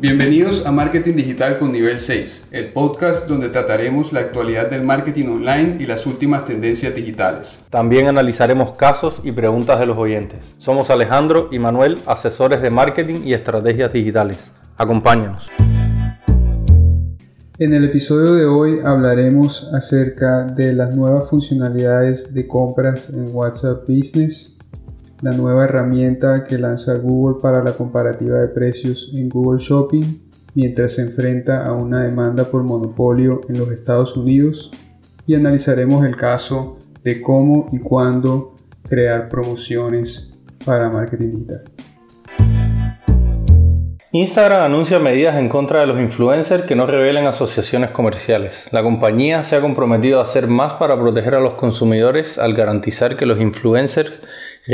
Bienvenidos a Marketing Digital con Nivel 6, el podcast donde trataremos la actualidad del marketing online y las últimas tendencias digitales. También analizaremos casos y preguntas de los oyentes. Somos Alejandro y Manuel, asesores de marketing y estrategias digitales. Acompáñanos. En el episodio de hoy hablaremos acerca de las nuevas funcionalidades de compras en WhatsApp Business, la nueva herramienta que lanza Google para la comparativa de precios en Google Shopping mientras se enfrenta a una demanda por monopolio en los Estados Unidos y analizaremos el caso de cómo y cuándo crear promociones para marketing digital. Instagram anuncia medidas en contra de los influencers que no revelen asociaciones comerciales. La compañía se ha comprometido a hacer más para proteger a los consumidores al garantizar que los influencers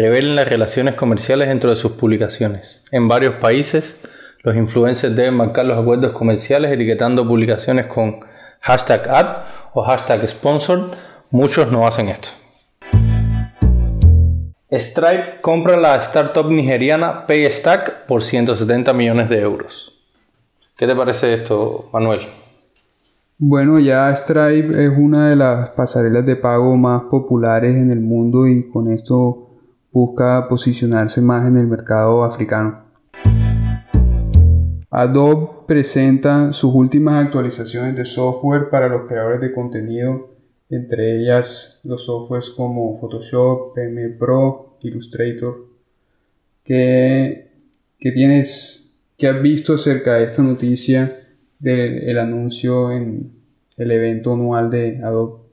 revelen las relaciones comerciales dentro de sus publicaciones. En varios países, los influencers deben marcar los acuerdos comerciales etiquetando publicaciones con hashtag ad o hashtag sponsored. Muchos no hacen esto. Stripe compra la startup nigeriana Paystack por 170 millones de euros. ¿Qué te parece esto, Manuel? Bueno, ya Stripe es una de las pasarelas de pago más populares en el mundo y con esto busca posicionarse más en el mercado africano. Adobe presenta sus últimas actualizaciones de software para los creadores de contenido entre ellas los softwares como Photoshop, Premiere Pro, Illustrator. ¿Qué, tienes, qué has visto acerca de esta noticia del anuncio en el evento anual de Adobe?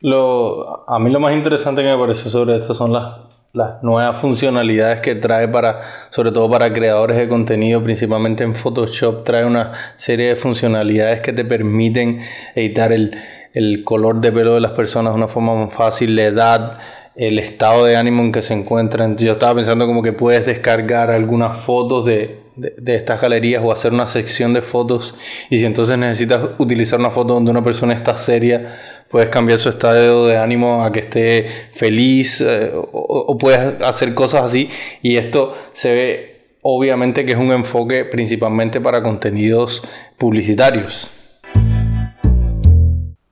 Lo, a mí lo más interesante que me pareció sobre esto son las, las nuevas funcionalidades que trae para, sobre todo para creadores de contenido, principalmente en Photoshop, trae una serie de funcionalidades que te permiten editar el, el color de pelo de las personas de una forma más fácil, la edad, el estado de ánimo en que se encuentran. Yo estaba pensando como que puedes descargar algunas fotos de, de, estas galerías o hacer una sección de fotos y si entonces necesitas utilizar una foto donde una persona está seria, puedes cambiar su estado de ánimo a que esté feliz eh, o, o puedes hacer cosas así y esto se ve obviamente que es un enfoque principalmente para contenidos publicitarios.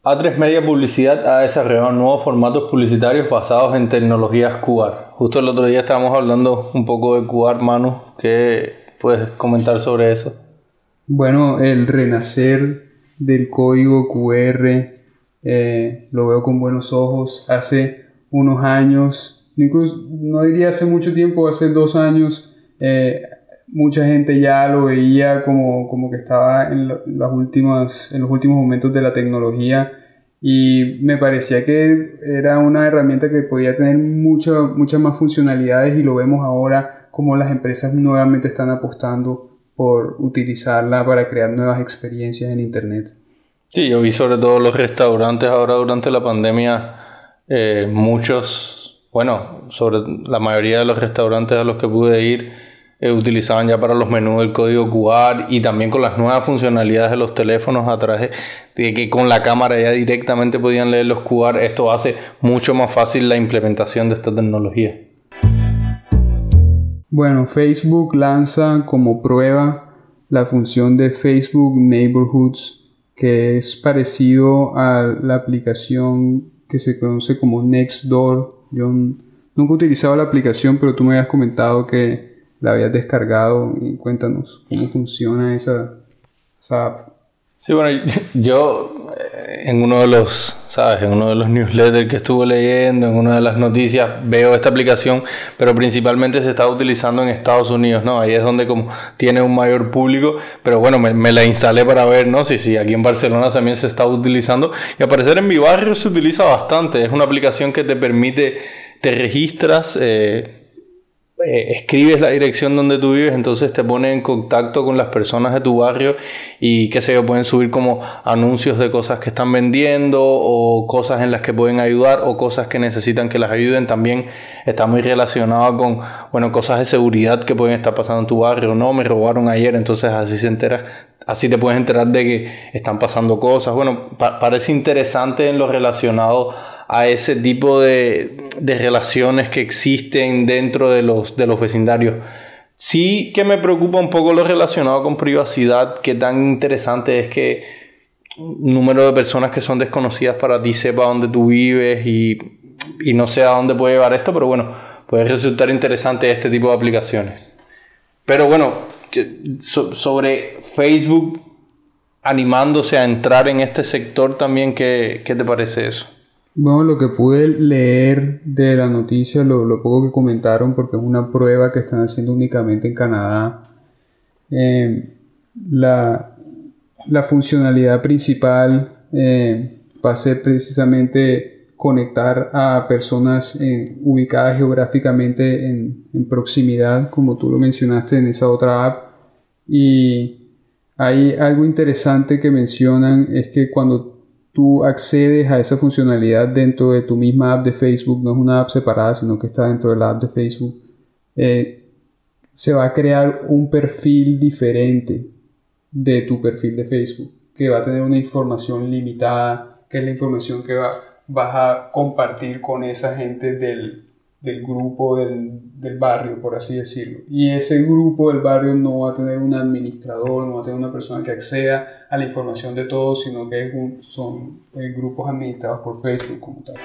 A3 Media Publicidad ha desarrollado nuevos formatos publicitarios basados en tecnologías QR. Justo el otro día estábamos hablando un poco de QR, Manu. ¿Qué puedes comentar sobre eso? Bueno, el renacer del código QR eh, lo veo con buenos ojos. Hace unos años, incluso no diría hace mucho tiempo, hace dos años, eh, mucha gente ya lo veía como, como que estaba en, las últimas, en los últimos momentos de la tecnología y me parecía que era una herramienta que podía tener muchas más funcionalidades y lo vemos ahora como las empresas nuevamente están apostando por utilizarla para crear nuevas experiencias en Internet. Sí, yo vi sobre todo los restaurantes ahora durante la pandemia, eh, muchos, bueno, sobre la mayoría de los restaurantes a los que pude ir, eh, utilizaban ya para los menús el código QR y también con las nuevas funcionalidades de los teléfonos a través de que con la cámara ya directamente podían leer los QR. Esto hace mucho más fácil la implementación de esta tecnología. Bueno, Facebook lanza como prueba la función de Facebook Neighborhoods que es parecido a la aplicación que se conoce como Nextdoor. Yo nunca he utilizado la aplicación, pero tú me habías comentado que la habías descargado y cuéntanos cómo funciona esa, app. Sí, bueno, yo en uno de los, ¿sabes? En uno de los newsletters que estuve leyendo, en una de las noticias, veo esta aplicación, pero principalmente se está utilizando en Estados Unidos, ¿no? Ahí es donde como tiene un mayor público, pero bueno, me, la instalé para ver, ¿no? Si, sí, aquí en Barcelona también se está utilizando y al parecer en mi barrio se utiliza bastante. Es una aplicación que te permite, te registras, eh, eh, escribes la dirección donde tú vives, entonces te pone en contacto con las personas de tu barrio y qué sé yo, pueden subir como anuncios de cosas que están vendiendo o cosas en las que pueden ayudar o cosas que necesitan que las ayuden. También está muy relacionado con, bueno, cosas de seguridad que pueden estar pasando en tu barrio. No, me robaron ayer, entonces así se entera, así te puedes enterar de que están pasando cosas. Bueno, parece interesante en lo relacionado a ese tipo de, relaciones que existen dentro de los, de los vecindarios. Sí que me preocupa un poco lo relacionado con privacidad, que tan interesante es que un número de personas que son desconocidas para ti sepa dónde tú vives y, y no sé a dónde puede llevar esto, pero bueno, puede resultar interesante este tipo de aplicaciones. Pero bueno, sobre Facebook animándose a entrar en este sector también, ¿qué, qué te parece eso? Bueno, lo que pude leer de la noticia, lo, lo, poco que comentaron, porque es una prueba que están haciendo únicamente en Canadá, eh, la, la, funcionalidad principal eh, va a ser precisamente conectar a personas eh, ubicadas geográficamente en, en, proximidad, como tú lo mencionaste en esa otra app. Y hay algo interesante que mencionan, es que cuando tú accedes a esa funcionalidad dentro de tu misma app de Facebook, no es una app separada, sino que está dentro de la app de Facebook, eh, se va a crear un perfil diferente de tu perfil de Facebook, que va a tener una información limitada, que es la información que va, vas a compartir con esa gente del, del grupo del, del, barrio, por así decirlo. Y ese grupo del barrio no va a tener un administrador, no va a tener una persona que acceda a la información de todos, sino que son eh, grupos administrados por Facebook como tal.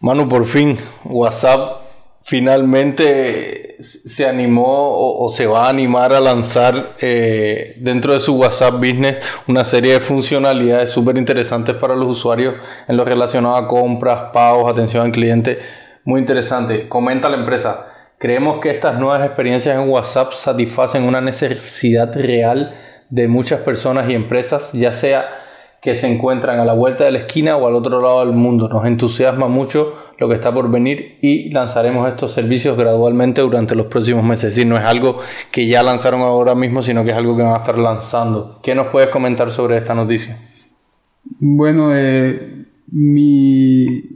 Manu, por fin, WhatsApp finalmente se animó o, se va a animar a lanzar eh, dentro de su WhatsApp Business una serie de funcionalidades súper interesantes para los usuarios en lo relacionado a compras, pagos, atención al cliente muy interesante. Comenta la empresa. Creemos que estas nuevas experiencias en WhatsApp satisfacen una necesidad real de muchas personas y empresas, ya sea que se encuentran a la vuelta de la esquina o al otro lado del mundo. Nos entusiasma mucho lo que está por venir y lanzaremos estos servicios gradualmente durante los próximos meses. Es decir, no es algo que ya lanzaron ahora mismo, sino que es algo que van a estar lanzando. ¿Qué nos puedes comentar sobre esta noticia? Bueno, eh, mi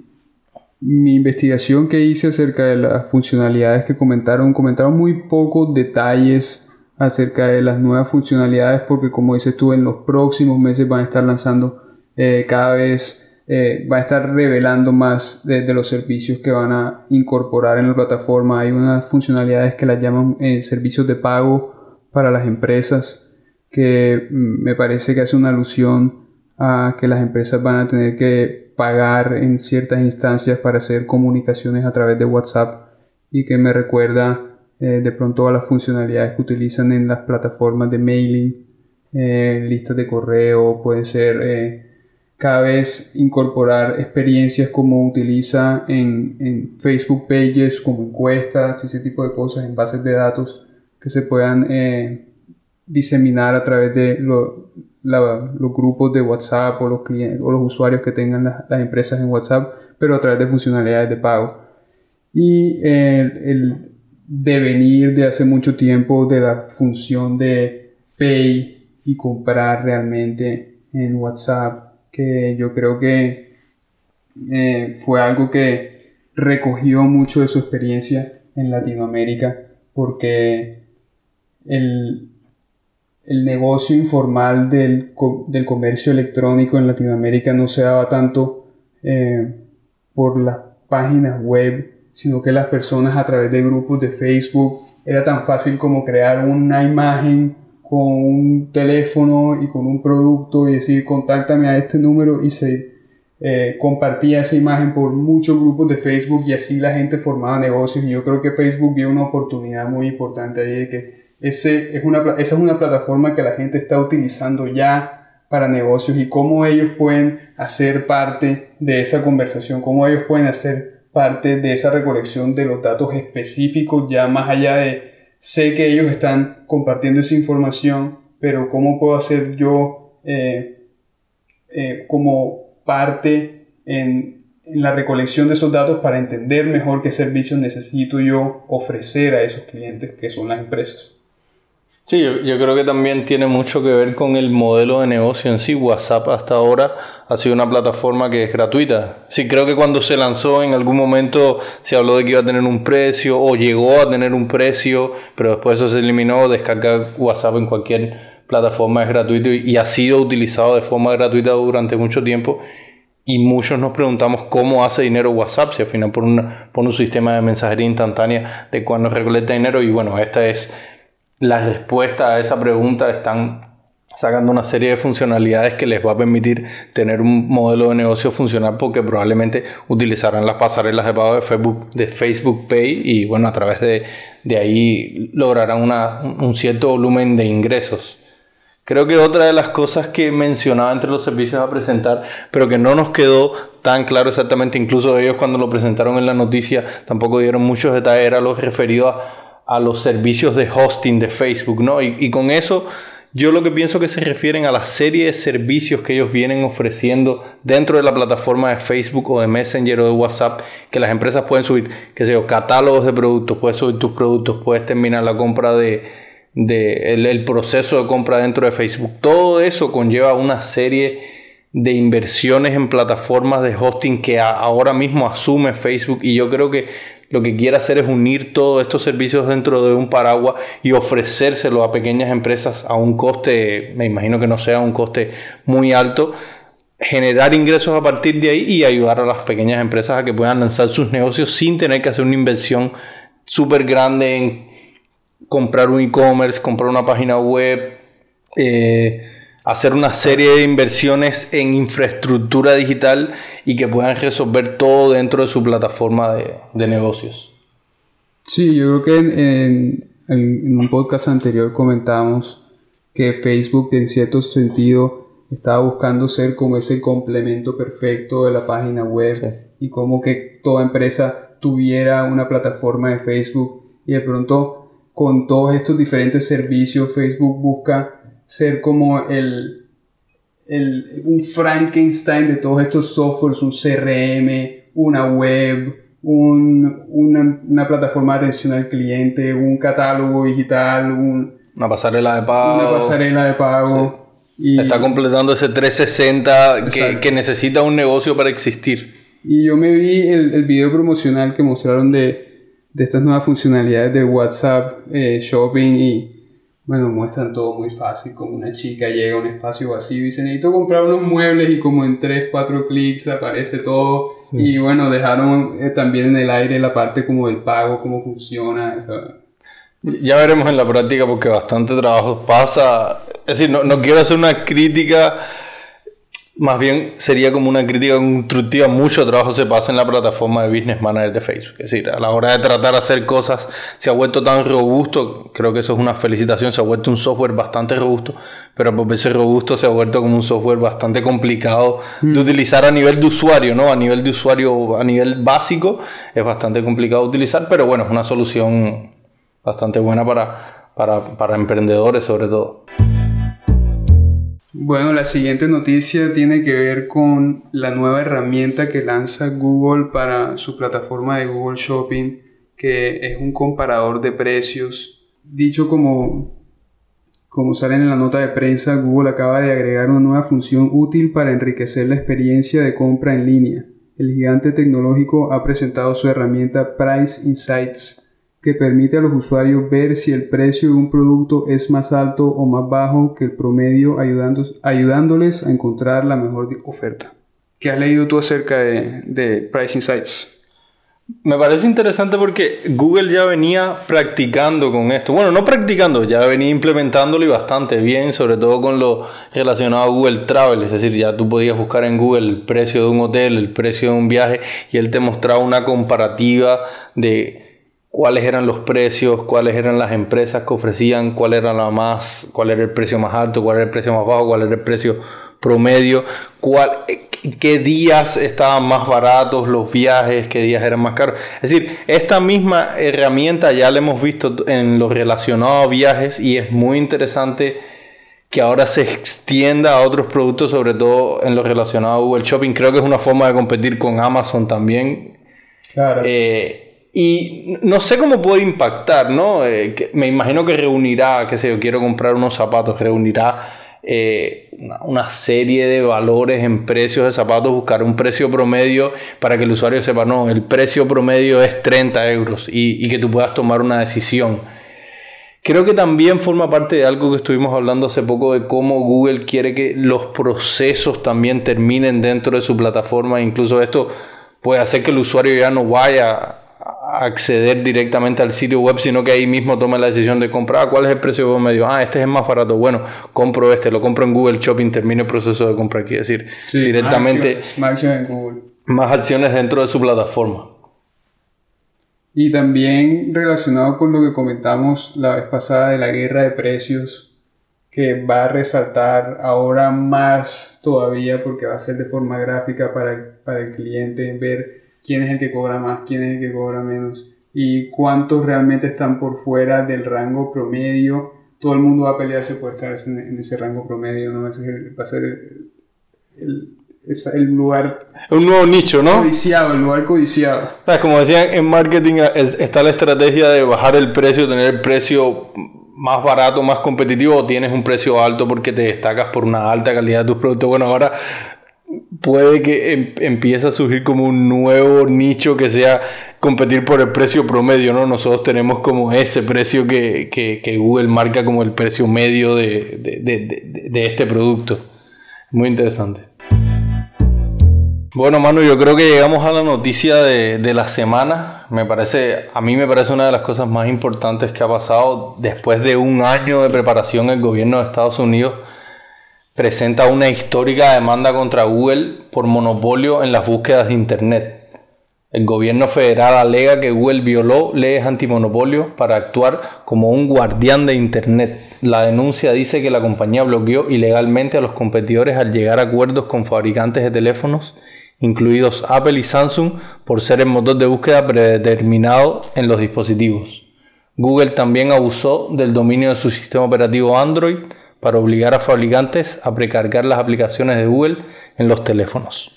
mi investigación que hice acerca de las funcionalidades que comentaron, comentaron muy pocos detalles acerca de las nuevas funcionalidades porque como dices tú, en los próximos meses van a estar lanzando eh, cada vez, eh, va a estar revelando más de, los servicios que van a incorporar en la plataforma. Hay unas funcionalidades que las llaman eh, servicios de pago para las empresas que mm, me parece que hace una alusión a que las empresas van a tener que pagar en ciertas instancias para hacer comunicaciones a través de WhatsApp y que me recuerda eh, de pronto a las funcionalidades que utilizan en las plataformas de mailing, eh, listas de correo, puede ser eh, cada vez incorporar experiencias como utiliza en, en, Facebook Pages, como encuestas ese tipo de cosas en bases de datos que se puedan diseminar a través de lo, los grupos de WhatsApp o los, clientes, o los usuarios que tengan las, empresas en WhatsApp, pero a través de funcionalidades de pago. Y el, devenir de hace mucho tiempo de la función de Pay y comprar realmente en WhatsApp, que yo creo que eh, fue algo que recogió mucho de su experiencia en Latinoamérica, porque el, el negocio informal del, comercio electrónico en Latinoamérica no se daba tanto eh, por las páginas web, sino que las personas a través de grupos de Facebook era tan fácil como crear una imagen con un teléfono y con un producto y decir contáctame a este número y se eh, compartía esa imagen por muchos grupos de Facebook y así la gente formaba negocios. Y yo creo que Facebook vio una oportunidad muy importante ahí de que ese es una, esa es una plataforma que la gente está utilizando ya para negocios y cómo ellos pueden hacer parte de esa conversación, cómo ellos pueden hacer parte de esa recolección de los datos específicos, ya más allá de sé que ellos están compartiendo esa información, pero cómo puedo hacer yo eh, eh, como parte en, en la recolección de esos datos para entender mejor qué servicios necesito yo ofrecer a esos clientes que son las empresas. Sí, yo, creo que también tiene mucho que ver con el modelo de negocio en sí. WhatsApp hasta ahora ha sido una plataforma que es gratuita. Sí, creo que cuando se lanzó en algún momento se habló de que iba a tener un precio o llegó a tener un precio, pero después eso se eliminó. Descargar WhatsApp en cualquier plataforma es gratuito y, y ha sido utilizado de forma gratuita durante mucho tiempo. y muchos nos preguntamos cómo hace dinero WhatsApp, si al final por, una, por un sistema de mensajería instantánea de cuando recolecta dinero. Y bueno, esta es la respuesta a esa pregunta. Están sacando una serie de funcionalidades que les va a permitir tener un modelo de negocio funcional porque probablemente utilizarán las pasarelas de pago de Facebook, de Facebook Pay y bueno, a través de, de ahí lograrán una, un cierto volumen de ingresos. Creo que otra de las cosas que mencionaba entre los servicios a presentar, pero que no nos quedó tan claro exactamente, incluso ellos cuando lo presentaron en la noticia tampoco dieron muchos detalles, era lo referido a, los servicios de hosting de Facebook, ¿no? Y, con eso yo lo que pienso que se refieren a la serie de servicios que ellos vienen ofreciendo dentro de la plataforma de Facebook o de Messenger o de WhatsApp, que las empresas pueden subir, sé yo, catálogos de productos, puedes subir tus productos, puedes terminar la compra de de el, proceso de compra dentro de Facebook. Todo eso conlleva una serie de inversiones en plataformas de hosting que ahora mismo asume Facebook y yo creo que lo que quiere hacer es unir todos estos servicios dentro de un paraguas y ofrecérselo a pequeñas empresas a un coste, me imagino que no sea un coste muy alto, generar ingresos a partir de ahí y ayudar a las pequeñas empresas a que puedan lanzar sus negocios sin tener que hacer una inversión súper grande en comprar un e-commerce, comprar una página web, eh, hacer una serie de inversiones en infraestructura digital y que puedan resolver todo dentro de su plataforma de, negocios. Sí, yo creo que en, un podcast anterior comentamos que Facebook en cierto sentido estaba buscando ser como ese complemento perfecto de la página web y como que toda empresa tuviera una plataforma de Facebook y de pronto con todos estos diferentes servicios, Facebook busca ser como el, el, un Frankenstein de todos estos softwares, un CRM, una web, un, una, una, plataforma de atención al cliente, un catálogo digital, un, una pasarela de pago. Una pasarela de pago. Y, Está completando ese 360 que, que, necesita un negocio para existir. Y yo me vi el, el video promocional que mostraron de, de estas nuevas funcionalidades de WhatsApp eh, Shopping y bueno, muestran todo muy fácil, como una chica llega a un espacio vacío y dice, necesito comprar unos muebles y como en 3, 4 clics aparece todo. Y bueno, dejaron eh, también en el aire la parte como del pago, cómo funciona. Ya veremos en la práctica porque bastante trabajo pasa. Es decir, no, no quiero hacer una crítica más bien sería como una crítica constructiva. Mucho trabajo se pasa en la plataforma de Business Manager de Facebook. Es decir, a la hora de tratar de hacer cosas, se ha vuelto tan robusto. Creo que eso es una felicitación. Se ha vuelto un software bastante robusto, pero por ser robusto se ha vuelto como un software bastante complicado de mm. utilizar a nivel de usuario, ¿no? A nivel de usuario, a nivel básico, es bastante complicado de utilizar, pero bueno, es una solución bastante buena para, para, para emprendedores, sobre todo. Bueno, la siguiente noticia tiene que ver con la nueva herramienta que lanza Google para su plataforma de Google Shopping, que es un comparador de precios. Dicho como, como sale en la nota de prensa, Google acaba de agregar una nueva función útil para enriquecer la experiencia de compra en línea. El gigante tecnológico ha presentado su herramienta Price Insights que permite a los usuarios ver si el precio de un producto es más alto o más bajo que el promedio, ayudando, ayudándoles a encontrar la mejor oferta. ¿Qué has leído tú acerca de, de Price Insights? Me parece interesante porque Google ya venía practicando con esto. Bueno, no practicando, ya venía implementándolo y bastante bien, sobre todo con lo relacionado a Google Travel. Es decir, ya tú podías buscar en Google el precio de un hotel, el precio de un viaje y él te mostraba una comparativa de cuáles eran los precios, cuáles eran las empresas que ofrecían, cuál era la más, cuál era el precio más alto, cuál era el precio más bajo, cuál era el precio promedio, cuál, qué días estaban más baratos los viajes, qué días eran más caros. Es decir, esta misma herramienta ya la hemos visto en lo relacionado a viajes y es muy interesante que ahora se extienda a otros productos, sobre todo en lo relacionado a Google Shopping. Creo que es una forma de competir con Amazon también. Claro. Eh, y no sé cómo puede impactar, ¿no? Eh, me imagino que reunirá, qué sé yo, quiero comprar unos zapatos, reunirá eh, una, serie de valores en precios de zapatos, buscar un precio promedio para que el usuario sepa, no, el precio promedio es 30 euros y, y que tú puedas tomar una decisión. Creo que también forma parte de algo que estuvimos hablando hace poco de cómo Google quiere que los procesos también terminen dentro de su plataforma. Incluso esto puede hacer que el usuario ya no vaya acceder directamente al sitio web, sino que ahí mismo tome la decisión de comprar. Ah, ¿Cuál es el precio medio? Ah, este es más barato. Bueno, compro este, lo compro en Google Shopping, termino el proceso de compra aquí. Es decir, directamente más acciones, en Google. más acciones dentro de su plataforma. Y también relacionado con lo que comentamos la vez pasada de la guerra de precios, que va a resaltar ahora más todavía porque va a ser de forma gráfica para el, para el cliente, ver quién es el que cobra más, quién es el que cobra menos y cuántos realmente están por fuera del rango promedio. Todo el mundo va a pelearse por estar en, ese rango promedio, ¿no? Ese va a ser el es el lugar. Un nuevo nicho, ¿no? Codiciado, el lugar codiciado. Como decían en marketing, está la estrategia de bajar el precio, tener el precio más barato, más competitivo, o tienes un precio alto porque te destacas por una alta calidad de tus productos. Bueno, ahora puede que em, empiece a surgir como un nuevo nicho que sea competir por el precio promedio, ¿no? Nosotros tenemos como ese precio que, que, Google marca como el precio medio de, de, de, de este producto. Muy interesante. Bueno, Manu, yo creo que llegamos a la noticia de, la semana. Me parece, a mí me parece una de las cosas más importantes que ha pasado después de un año de preparación. El gobierno de Estados Unidos presenta una histórica demanda contra Google por monopolio en las búsquedas de Internet. El gobierno federal alega que Google violó leyes antimonopolio para actuar como un guardián de Internet. La denuncia dice que la compañía bloqueó ilegalmente a los competidores al llegar a acuerdos con fabricantes de teléfonos, incluidos Apple y Samsung, por ser el motor de búsqueda predeterminado en los dispositivos. Google también abusó del dominio de su sistema operativo Android para obligar a fabricantes a precargar las aplicaciones de Google en los teléfonos.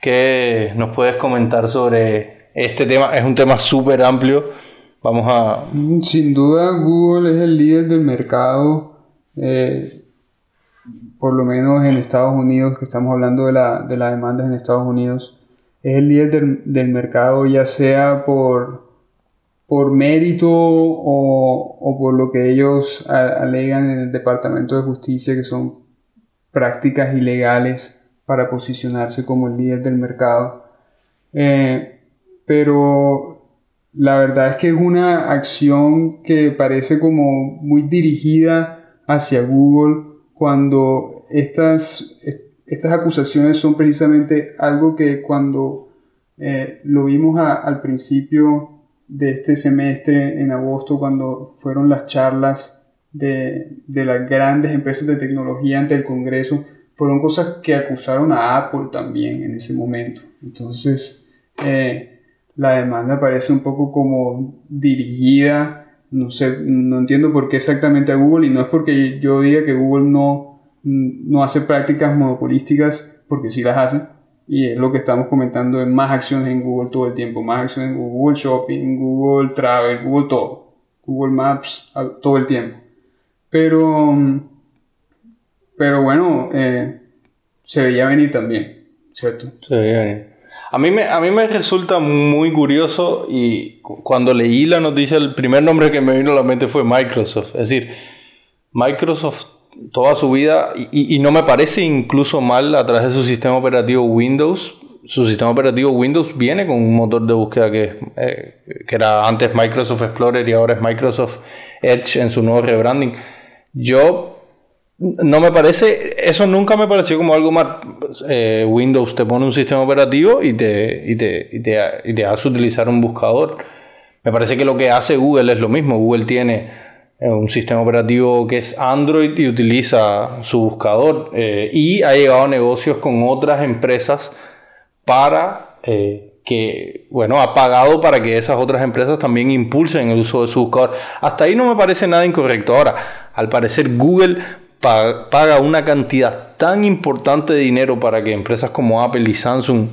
¿Qué nos puedes comentar sobre este tema? Es un tema súper amplio. Vamos a... Sin duda Google es el líder del mercado, eh, por lo menos en Estados Unidos, que estamos hablando de, la, de las demandas en Estados Unidos. Es el líder del, mercado ya sea por, por mérito o, o, por lo que ellos alegan en el Departamento de Justicia, que son prácticas ilegales para posicionarse como el líder del mercado. Eh, pero la verdad es que es una acción que parece como muy dirigida hacia Google cuando estas, estas acusaciones son precisamente algo que cuando eh, lo vimos al principio de este semestre, en agosto, cuando fueron las charlas de, de las grandes empresas de tecnología ante el Congreso, fueron cosas que acusaron a Apple también en ese momento. Entonces, eh, la demanda parece un poco como dirigida, no sé, no entiendo por qué exactamente a Google y no es porque yo diga que Google no, no hace prácticas monopolísticas, porque sí las hace, y es lo que estamos comentando de más acciones en Google todo el tiempo, más acciones en Google Shopping, Google Travel, Google todo, Google Maps, todo el tiempo. Pero pero bueno, eh, se veía venir también, ¿cierto? Se veía venir. A mí, me, a mí me resulta muy curioso y cuando leí la noticia, el primer nombre que me vino a la mente fue Microsoft. Es decir, Microsoft toda su vida, y, no me parece incluso mal a través de su sistema operativo Windows, su sistema operativo Windows viene con un motor de búsqueda que, eh, que era antes Microsoft Explorer y ahora es Microsoft Edge en su nuevo rebranding. Yo no me parece, eso nunca me pareció como algo más. Eh, Windows te pone un sistema operativo y te, y te, y te, y te hace utilizar un buscador. Me parece que lo que hace Google es lo mismo. Google tiene un sistema operativo que es Android y utiliza su buscador. Eh, y ha llegado a negocios con otras empresas para que, bueno, ha pagado para que esas otras empresas también impulsen el uso de su buscador. Hasta ahí no me parece nada incorrecto. Ahora, al parecer Google paga una cantidad tan importante de dinero para que empresas como Apple y Samsung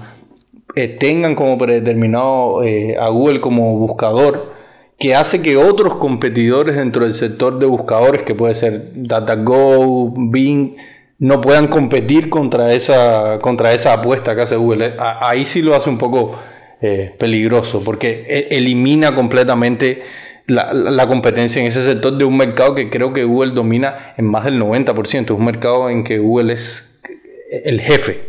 eh, tengan como predeterminado eh, a Google como buscador, que hace que otros competidores dentro del sector de buscadores, que puede ser DataGo, Bing, no puedan competir contra esa, contra esa apuesta que hace Google. Ahí sí lo hace un poco eh, peligroso, porque e, elimina completamente la, competencia en ese sector de un mercado que creo que Google domina en más del 90%. Es un mercado en que Google es el jefe.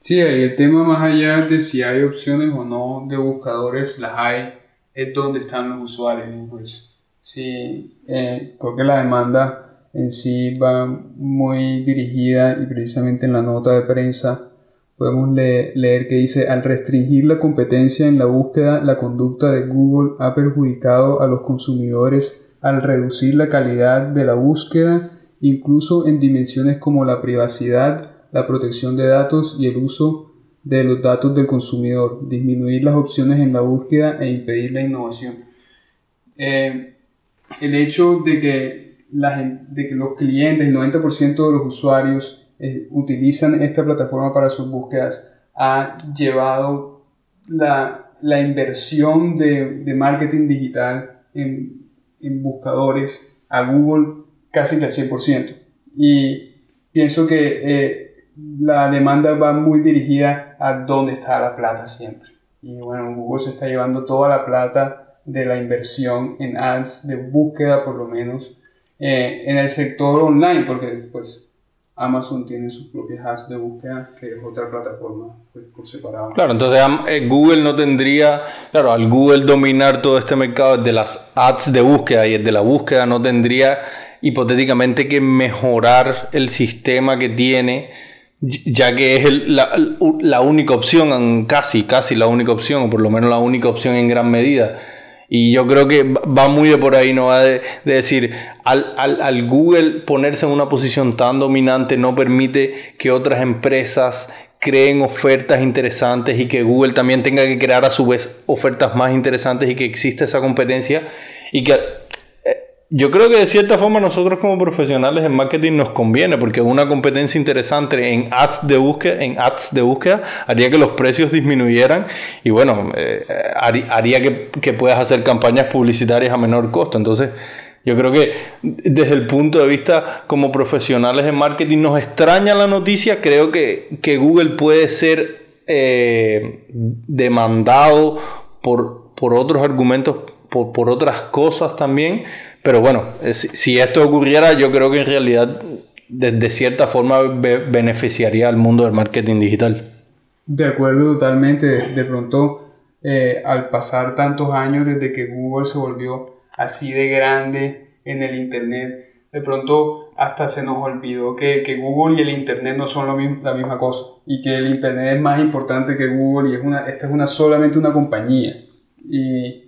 Sí, el tema más allá de si hay opciones o no de buscadores, las hay, es donde están los usuarios. Pues, sí, eh, creo que la demanda en sí va muy dirigida y precisamente en la nota de prensa podemos leer que dice, al restringir la competencia en la búsqueda, la conducta de Google ha perjudicado a los consumidores al reducir la calidad de la búsqueda, incluso en dimensiones como la privacidad, la protección de datos y el uso de los datos del consumidor, disminuir las opciones en la búsqueda e impedir la innovación. Eh, el hecho de que, la, de que los clientes, el 90% de los usuarios, eh, utilizan esta plataforma para sus búsquedas ha llevado la, la inversión de, de, marketing digital en, en, buscadores a Google casi que al 100%. Y pienso que eh, la demanda va muy dirigida a dónde está la plata siempre. Y bueno, Google se está llevando toda la plata de la inversión en ads de búsqueda por lo menos eh, en el sector online, porque pues Amazon tiene sus propias ads de búsqueda, que es otra plataforma pues, por separado. Claro, entonces eh, Google no tendría, claro, al Google dominar todo este mercado de las ads de búsqueda y el de la búsqueda, no tendría hipotéticamente que mejorar el sistema que tiene, ya que es la, la única opción, casi, casi la única opción, o por lo menos la única opción en gran medida. Y yo creo que va muy de por ahí, no va de, decir, al, al, Google ponerse en una posición tan dominante no permite que otras empresas creen ofertas interesantes y que Google también tenga que crear a su vez ofertas más interesantes y que exista esa competencia y que yo creo que de cierta forma nosotros como profesionales en marketing nos conviene porque una competencia interesante en ads de búsqueda, en ads de búsqueda haría que los precios disminuyeran y bueno, eh, haría que, que, puedas hacer campañas publicitarias a menor costo. Entonces, yo creo que desde el punto de vista como profesionales en marketing nos extraña la noticia, creo que, que Google puede ser eh, demandado por, por otros argumentos, por, por otras cosas también pero bueno, si esto ocurriera, yo creo que en realidad de, cierta forma beneficiaría al mundo del marketing digital. De acuerdo totalmente. De pronto, eh, al pasar tantos años desde que Google se volvió así de grande en el Internet, de pronto hasta se nos olvidó que, que Google y el Internet no son lo mismo, la misma cosa y que el Internet es más importante que Google y es una, esta es una, solamente una compañía. Y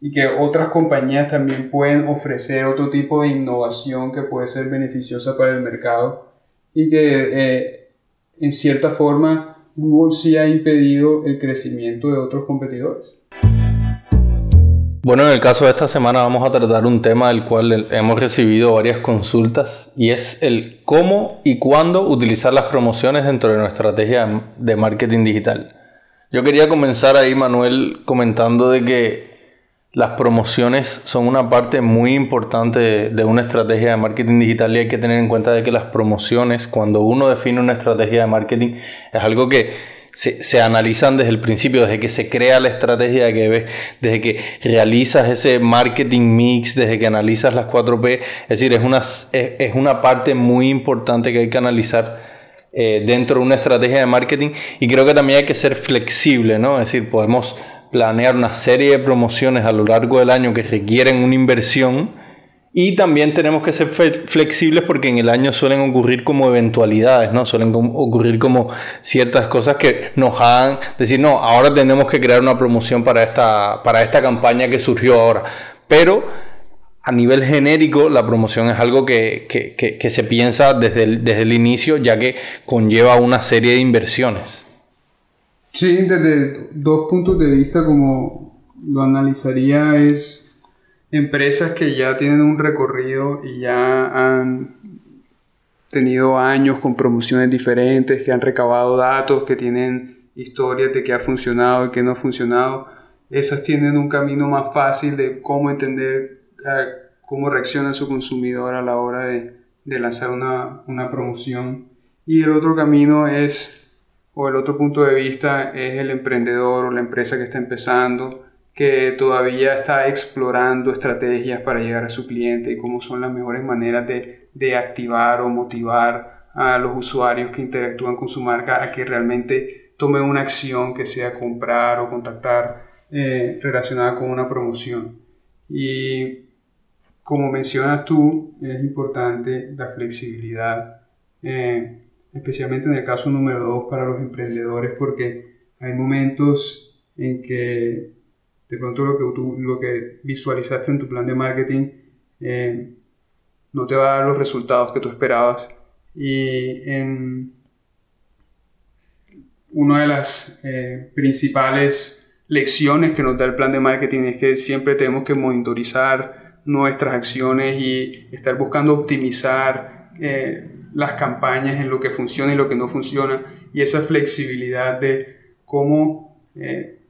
y que otras compañías también pueden ofrecer otro tipo de innovación que puede ser beneficiosa para el mercado y que eh, en cierta forma Google sí ha impedido el crecimiento de otros competidores. Bueno, en el caso de esta semana vamos a tratar un tema del cual hemos recibido varias consultas y es el cómo y cuándo utilizar las promociones dentro de nuestra estrategia de marketing digital. Yo quería comenzar ahí, Manuel, comentando de que las promociones son una parte muy importante de, una estrategia de marketing digital y hay que tener en cuenta de que las promociones, cuando uno define una estrategia de marketing, es algo que se, analizan desde el principio, desde que se crea la estrategia que ves, desde que realizas ese marketing mix, desde que analizas las 4P. Es decir, es una, es, una parte muy importante que hay que analizar eh, dentro de una estrategia de marketing y creo que también hay que ser flexible, ¿no? Es decir, podemos planear una serie de promociones a lo largo del año que requieren una inversión y también tenemos que ser flexibles porque en el año suelen ocurrir como eventualidades, ¿no? Suelen ocurrir como ciertas cosas que nos hagan decir, no, ahora tenemos que crear una promoción para esta, para esta campaña que surgió ahora. Pero a nivel genérico, la promoción es algo que, que, que, se piensa desde desde el inicio, ya que conlleva una serie de inversiones. Sí, desde dos puntos de vista, como lo analizaría, es empresas que ya tienen un recorrido y ya han tenido años con promociones diferentes, que han recabado datos, que tienen historias de qué ha funcionado y qué no ha funcionado. Esas tienen un camino más fácil de cómo entender cómo reacciona su consumidor a la hora de, de lanzar una, una promoción. Y el otro camino es o el otro punto de vista es el emprendedor o la empresa que está empezando, que todavía está explorando estrategias para llegar a su cliente y cómo son las mejores maneras de, de activar o motivar a los usuarios que interactúan con su marca a que realmente tomen una acción que sea comprar o contactar eh, relacionada con una promoción. Y como mencionas tú, es importante la flexibilidad, eh, especialmente en el caso número dos para los emprendedores, porque hay momentos en que de pronto lo que, tú, lo que visualizaste en tu plan de marketing eh, no te va a dar los resultados que tú esperabas. Y en una de las eh, principales lecciones que nos da el plan de marketing es que siempre tenemos que monitorizar nuestras acciones y estar buscando optimizar eh, las campañas en lo que funciona y lo que no funciona y esa flexibilidad de cómo, eh,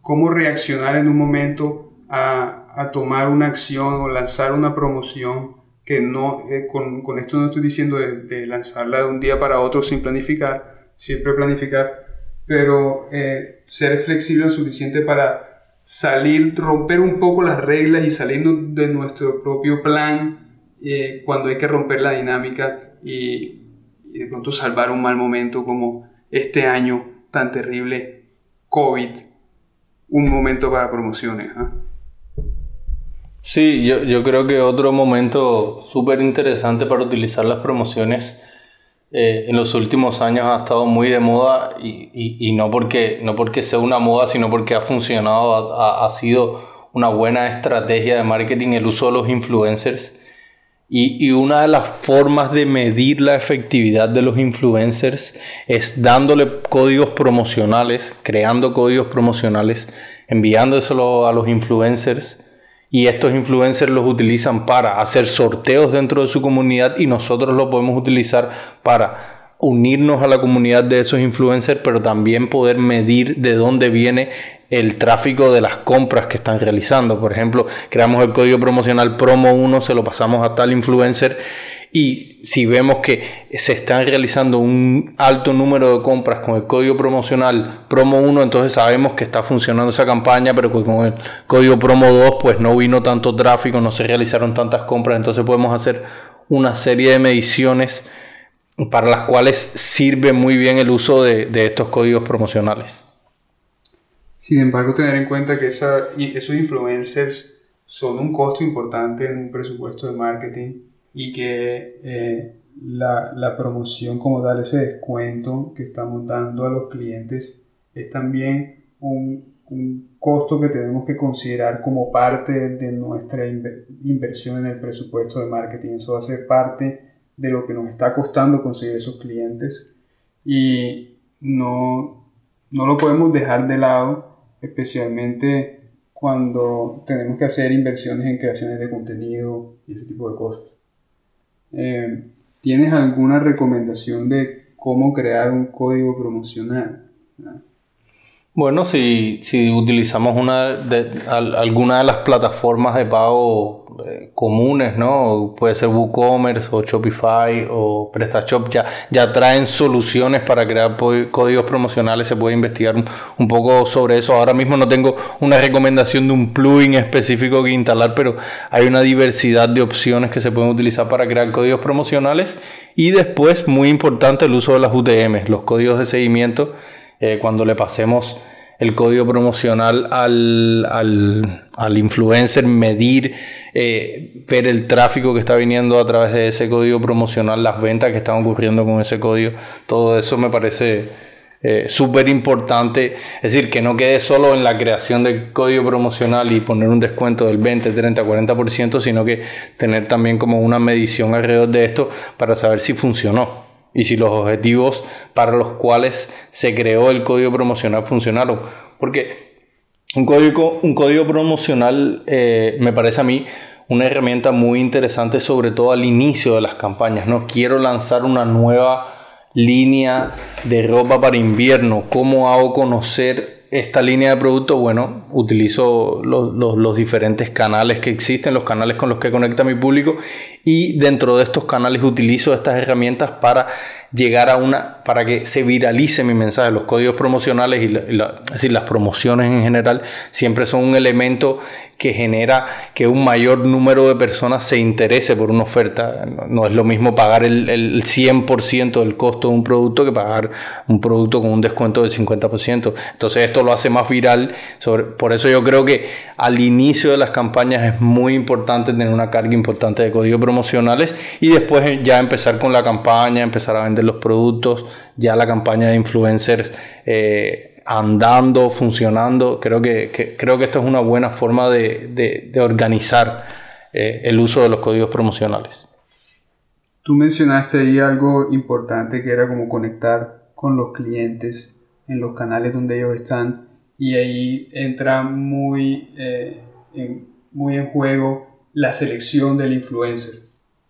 cómo reaccionar en un momento a, a, tomar una acción o lanzar una promoción que no, eh, con, con, esto no estoy diciendo de, lanzarla de un día para otro sin planificar, siempre planificar, pero eh, ser flexible lo suficiente para salir, romper un poco las reglas y salirnos de nuestro propio plan cuando hay que romper la dinámica y, y, de pronto salvar un mal momento como este año tan terrible, COVID, un momento para promociones. ¿eh? Sí, yo, yo, creo que otro momento súper interesante para utilizar las promociones eh, en los últimos años ha estado muy de moda y, y, y, no, porque, no porque sea una moda, sino porque ha funcionado, ha, ha, sido una buena estrategia de marketing el uso de los influencers. Y, una de las formas de medir la efectividad de los influencers es dándole códigos promocionales, creando códigos promocionales, enviándoselo a los influencers. Y estos influencers los utilizan para hacer sorteos dentro de su comunidad y nosotros lo podemos utilizar para unirnos a la comunidad de esos influencers, pero también poder medir de dónde viene el tráfico de las compras que están realizando. Por ejemplo, creamos el código promocional promo 1, se lo pasamos a tal influencer y si vemos que se están realizando un alto número de compras con el código promocional promo 1, entonces sabemos que está funcionando esa campaña, pero con el código promo 2 pues no vino tanto tráfico, no se realizaron tantas compras, entonces podemos hacer una serie de mediciones para las cuales sirve muy bien el uso de, estos códigos promocionales. Sin embargo, tener en cuenta que esos influencers son un costo importante en un presupuesto de marketing y que eh, la, promoción como tal, ese descuento que estamos dando a los clientes es también un, costo que tenemos que considerar como parte de nuestra inversión en el presupuesto de marketing. Eso ser parte de lo que nos está costando conseguir esos clientes y no, no lo podemos dejar de lado, especialmente cuando tenemos que hacer inversiones en creaciones de contenido y ese tipo de cosas. Eh, ¿Tienes alguna recomendación de cómo crear un código promocional? Bueno, si, si utilizamos una de, alguna de las plataformas de pago eh, comunes, ¿no? Puede ser WooCommerce o Shopify o PrestaShop, ya, ya traen soluciones para crear códigos promocionales, se puede investigar un, poco sobre eso. Ahora mismo no tengo una recomendación de un plugin específico que instalar, pero hay una diversidad de opciones que se pueden utilizar para crear códigos promocionales. Y después, muy importante, el uso de las UTM, los códigos de seguimiento eh, cuando le pasemos el código promocional al, al, al influencer, medir, eh, ver el tráfico que está viniendo a través de ese código promocional, las ventas que están ocurriendo con ese código, todo eso me parece eh, súper importante. Es decir, que no quede solo en la creación del código promocional y poner un descuento del 20, 30, 40%, sino que tener también como una medición alrededor de esto para saber si funcionó y si los objetivos para los cuales se creó el código promocional funcionaron. Porque un código, un código promocional eh, me parece a mí una herramienta muy interesante, sobre todo al inicio de las campañas. No quiero lanzar una nueva línea de ropa para invierno. ¿Cómo hago conocer esta línea de producto? Bueno, utilizo los, los, diferentes canales que existen, los canales con los que conecta mi público y dentro de estos canales utilizo estas herramientas para llegar a una, para que se viralice mi mensaje. Los códigos promocionales y, decir, las promociones en general siempre son un elemento que genera que un mayor número de personas se interese por una oferta. No, es lo mismo pagar el, el 100% del costo de un producto que pagar un producto con un descuento del 50%. Entonces esto lo hace más viral. Sobre, por eso yo creo que al inicio de las campañas es muy importante tener una carga importante de códigos promocionales y después ya empezar con la campaña, empezar a vender los productos, ya la campaña de influencers. Eh, andando, funcionando. Creo que, creo que esto es una buena forma de, organizar eh, el uso de los códigos promocionales. Tú mencionaste ahí algo importante que era como conectar con los clientes en los canales donde ellos están y ahí entra muy, eh, en, muy en juego la selección del influencer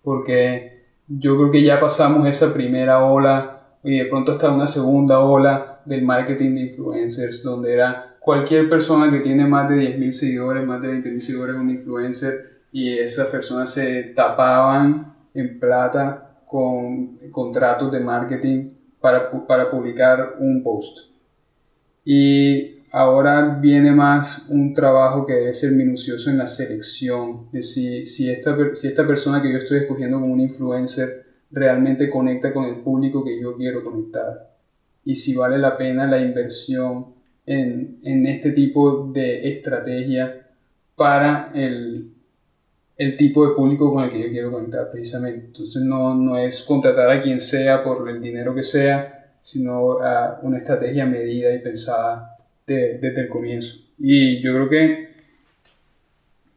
porque yo creo que ya pasamos esa primera ola y de pronto está una segunda ola del marketing de influencers, donde era cualquier persona que tiene más de 10.000 seguidores, más de 20.000 seguidores, un influencer, y esas personas se tapaban en plata con contratos de marketing para, para publicar un post. Y ahora viene más un trabajo que debe ser minucioso en la selección, de si, si, esta, si esta persona que yo estoy escogiendo como un influencer realmente conecta con el público que yo quiero conectar y si vale la pena la inversión en, en este tipo de estrategia para el, el, tipo de público con el que yo quiero conectar precisamente. Entonces no, no es contratar a quien sea por el dinero que sea, sino a una estrategia medida y pensada desde el comienzo. Y yo creo que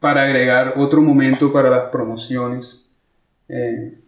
para agregar otro momento para las promociones, eh,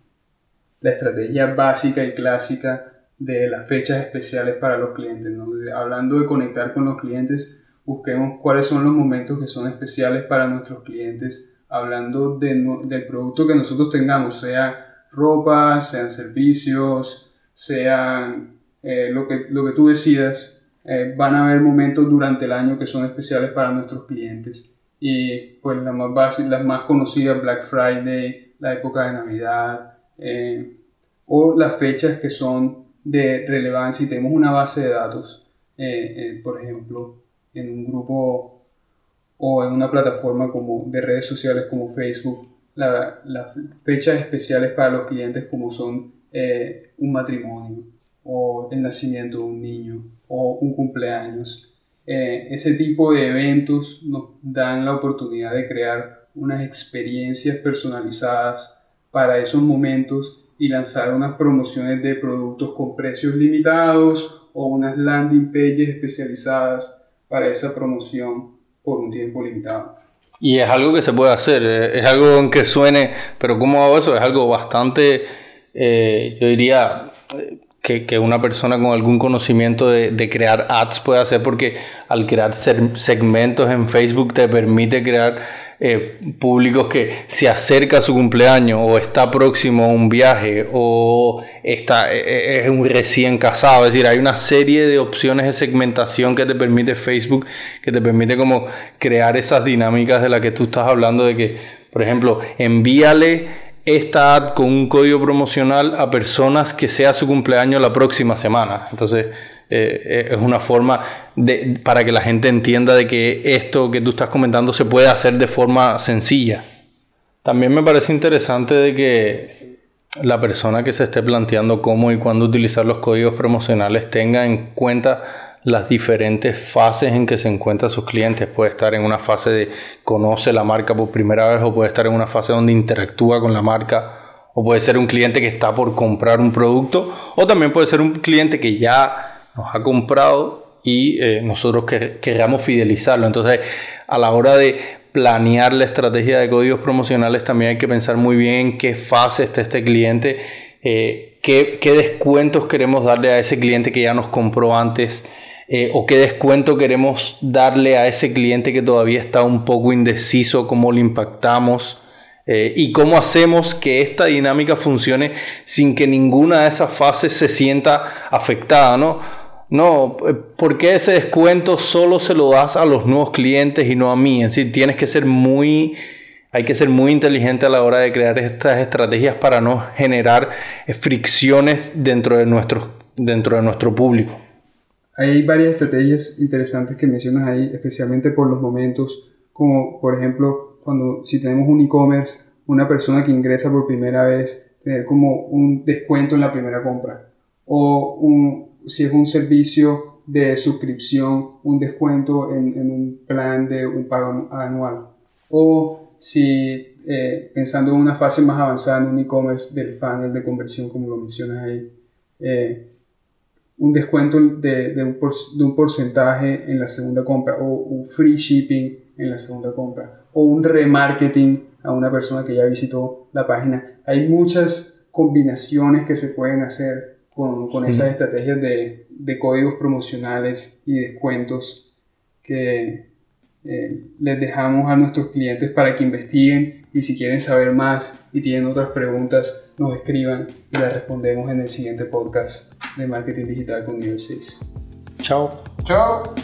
la estrategia básica y clásica de las fechas especiales para los clientes. Hablando de conectar con los clientes, busquemos cuáles son los momentos que son especiales para nuestros clientes, hablando del producto que nosotros tengamos, sea ropa, sean servicios, sean eh, lo, que, lo que tú decidas. Eh, van a haber momentos durante el año que son especiales para nuestros clientes. Y pues las más básicas, las más conocidas, Black Friday, la época de Navidad, eh, o las fechas que son de relevancia y tenemos una base de datos, eh, eh, por ejemplo, en un grupo o en una plataforma como de redes sociales como Facebook, las fechas especiales para los clientes como son eh, un matrimonio o el nacimiento de un niño o un cumpleaños. ese tipo de eventos nos dan la oportunidad de crear unas experiencias personalizadas para esos momentos y lanzar unas promociones de productos con precios limitados o unas landing pages especializadas para esa promoción por un tiempo limitado. Y es algo que se puede hacer, eh, es algo en que suene, pero ¿cómo hago eso? Es algo bastante, eh, yo diría, que, que, una persona con algún conocimiento de, de, crear ads puede hacer porque al crear segmentos en Facebook te permite crear eh, públicos que se acerca a su cumpleaños o está próximo a un viaje o está, eh, eh, es un recién casado. Es decir, hay una serie de opciones de segmentación que te permite Facebook, que te permite como crear esas dinámicas de las que tú estás hablando, de que, por ejemplo, envíale esta ad con un código promocional a personas que sea su cumpleaños la próxima semana. Entonces, eh, es una forma de, para que la gente entienda de que esto que tú estás comentando se puede hacer de forma sencilla. También me parece interesante de que la persona que se esté planteando cómo y cuándo utilizar los códigos promocionales tenga en cuenta las diferentes fases en que se encuentran sus clientes. Puede estar en una fase de conoce la marca por primera vez o puede estar en una fase donde interactúa con la marca o puede ser un cliente que está por comprar un producto o también puede ser un cliente que ya nos ha comprado y eh, nosotros que, queramos fidelizarlo. Entonces, a la hora de planear la estrategia de códigos promocionales, también hay que pensar muy bien en qué fase está este cliente, eh, qué, descuentos queremos darle a ese cliente que ya nos compró antes. Eh, o qué descuento queremos darle a ese cliente que todavía está un poco indeciso, cómo le impactamos. y cómo hacemos que esta dinámica funcione sin que ninguna de esas fases se sienta afectada, ¿no? No, eh, ¿por qué ese descuento solo se lo das a los nuevos clientes y no a mí? Es decir, tienes que ser muy hay que ser muy inteligente a la hora de crear estas estrategias para no generar fricciones dentro de nuestro, dentro de nuestro público. Hay varias estrategias interesantes que mencionas ahí, especialmente por los momentos, como por ejemplo, cuando si tenemos un e-commerce, una persona que ingresa por primera vez, tener como un descuento en la primera compra. O un, si es un servicio de suscripción, un descuento en, en un plan de un pago anual. O si eh, pensando en una fase más avanzada en un e-commerce del funnel de conversión, como lo mencionas ahí, eh, un descuento de, un de, un porcentaje en la segunda compra o un free shipping en la segunda compra o un remarketing a una persona que ya visitó la página. Hay muchas combinaciones que se pueden hacer con, con esas estrategias de, de, códigos promocionales y descuentos que eh, les dejamos a nuestros clientes para que investiguen y si quieren saber más y tienen otras preguntas, nos escriban y las respondemos en el siguiente podcast de Marketing Digital con Nivel 6. Chao. Chao.